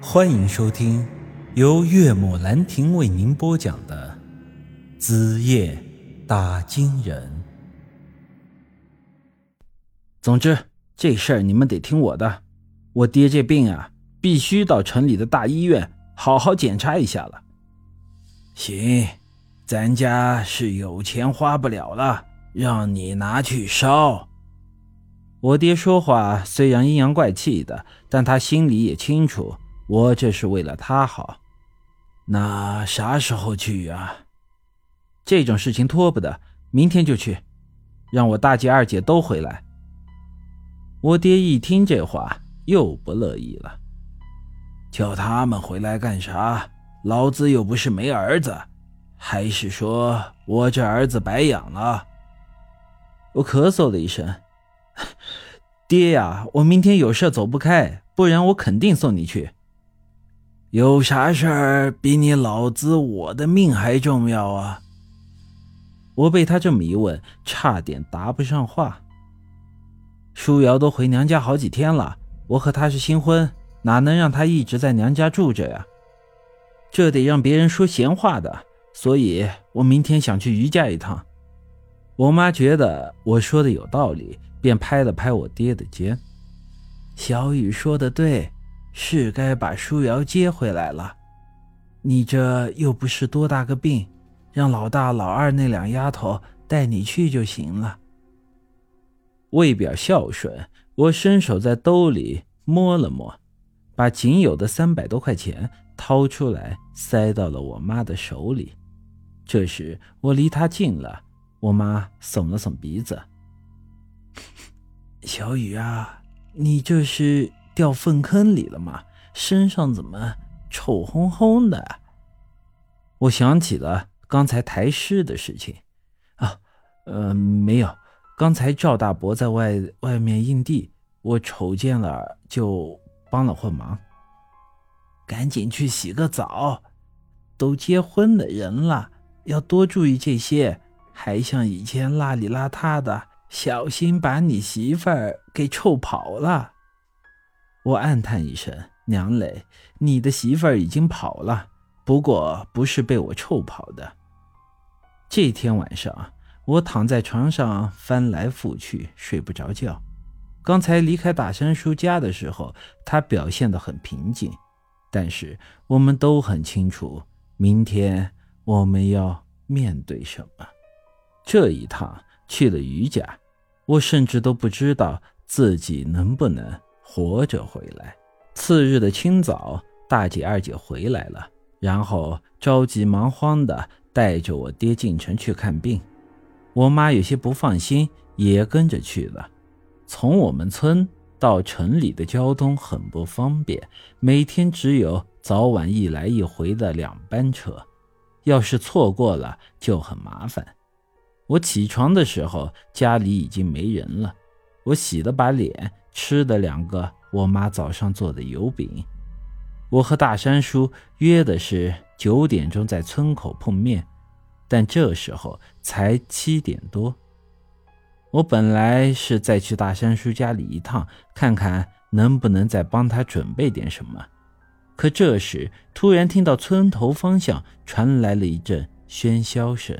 欢迎收听由岳母兰亭为您播讲的《子夜打金人》。总之，这事儿你们得听我的。我爹这病啊，必须到城里的大医院好好检查一下了。行，咱家是有钱花不了了，让你拿去烧。我爹说话虽然阴阳怪气的，但他心里也清楚，我这是为了他好。那啥时候去啊？这种事情拖不得，明天就去，让我大姐、二姐都回来。我爹一听这话，又不乐意了，叫他们回来干啥？老子又不是没儿子，还是说我这儿子白养了？我咳嗽了一声。爹呀，我明天有事走不开，不然我肯定送你去。有啥事儿比你老子我的命还重要啊？我被他这么一问，差点答不上话。舒瑶都回娘家好几天了，我和她是新婚，哪能让她一直在娘家住着呀？这得让别人说闲话的，所以我明天想去余家一趟。我妈觉得我说的有道理。便拍了拍我爹的肩，小雨说的对，是该把舒瑶接回来了。你这又不是多大个病，让老大老二那两丫头带你去就行了。为表孝顺，我伸手在兜里摸了摸，把仅有的三百多块钱掏出来，塞到了我妈的手里。这时我离她近了，我妈耸了耸鼻子。小雨啊，你这是掉粪坑里了吗？身上怎么臭烘烘的？我想起了刚才抬尸的事情，啊，呃，没有，刚才赵大伯在外外面硬地，我瞅见了就帮了会忙。赶紧去洗个澡，都结婚的人了，要多注意这些，还像以前邋里邋遢的。小心把你媳妇儿给臭跑了！我暗叹一声：“娘嘞，你的媳妇儿已经跑了，不过不是被我臭跑的。”这天晚上，我躺在床上翻来覆去，睡不着觉。刚才离开大山叔家的时候，他表现得很平静，但是我们都很清楚，明天我们要面对什么。这一趟。去了余家，我甚至都不知道自己能不能活着回来。次日的清早，大姐、二姐回来了，然后着急忙慌的带着我爹进城去看病。我妈有些不放心，也跟着去了。从我们村到城里的交通很不方便，每天只有早晚一来一回的两班车，要是错过了就很麻烦。我起床的时候，家里已经没人了。我洗了把脸，吃了两个我妈早上做的油饼。我和大山叔约的是九点钟在村口碰面，但这时候才七点多。我本来是再去大山叔家里一趟，看看能不能再帮他准备点什么。可这时突然听到村头方向传来了一阵喧嚣声。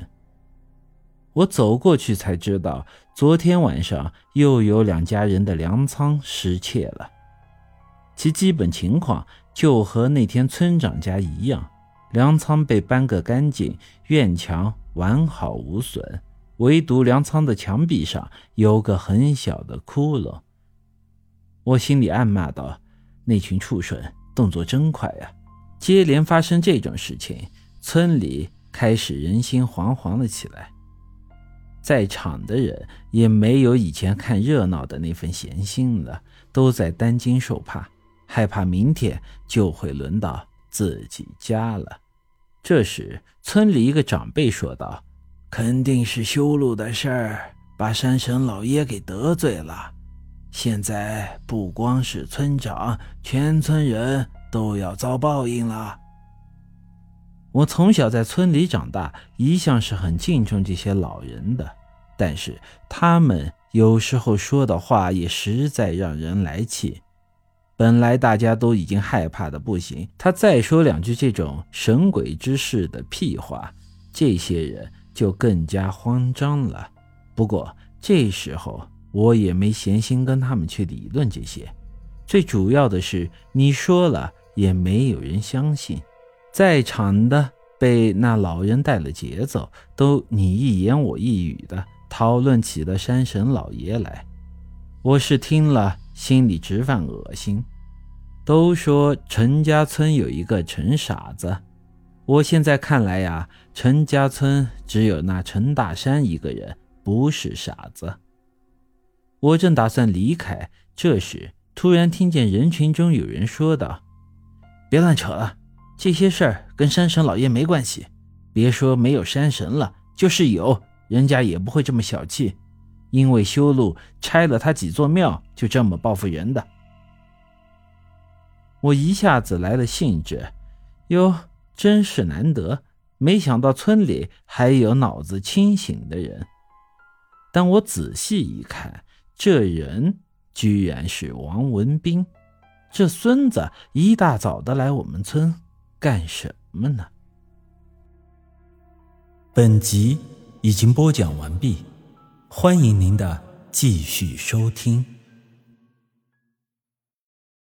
我走过去才知道，昨天晚上又有两家人的粮仓失窃了。其基本情况就和那天村长家一样，粮仓被搬个干净，院墙完好无损，唯独粮仓的墙壁上有个很小的窟窿。我心里暗骂道：“那群畜生动作真快呀！”接连发生这种事情，村里开始人心惶惶了起来。在场的人也没有以前看热闹的那份闲心了，都在担惊受怕，害怕明天就会轮到自己家了。这时，村里一个长辈说道：“肯定是修路的事儿把山神老爷给得罪了，现在不光是村长，全村人都要遭报应了。”我从小在村里长大，一向是很敬重这些老人的，但是他们有时候说的话也实在让人来气。本来大家都已经害怕的不行，他再说两句这种神鬼之事的屁话，这些人就更加慌张了。不过这时候我也没闲心跟他们去理论这些，最主要的是你说了也没有人相信，在场的被那老人带了节奏，都你一言我一语的讨论起了山神老爷来。我是听了。心里直犯恶心。都说陈家村有一个陈傻子，我现在看来呀，陈家村只有那陈大山一个人不是傻子。我正打算离开，这时突然听见人群中有人说道：“别乱扯了，这些事儿跟山神老爷没关系。别说没有山神了，就是有，人家也不会这么小气。”因为修路拆了他几座庙，就这么报复人的。我一下子来了兴致，哟，真是难得，没想到村里还有脑子清醒的人。但我仔细一看，这人居然是王文斌，这孙子一大早的来我们村干什么呢？本集已经播讲完毕。欢迎您的继续收听。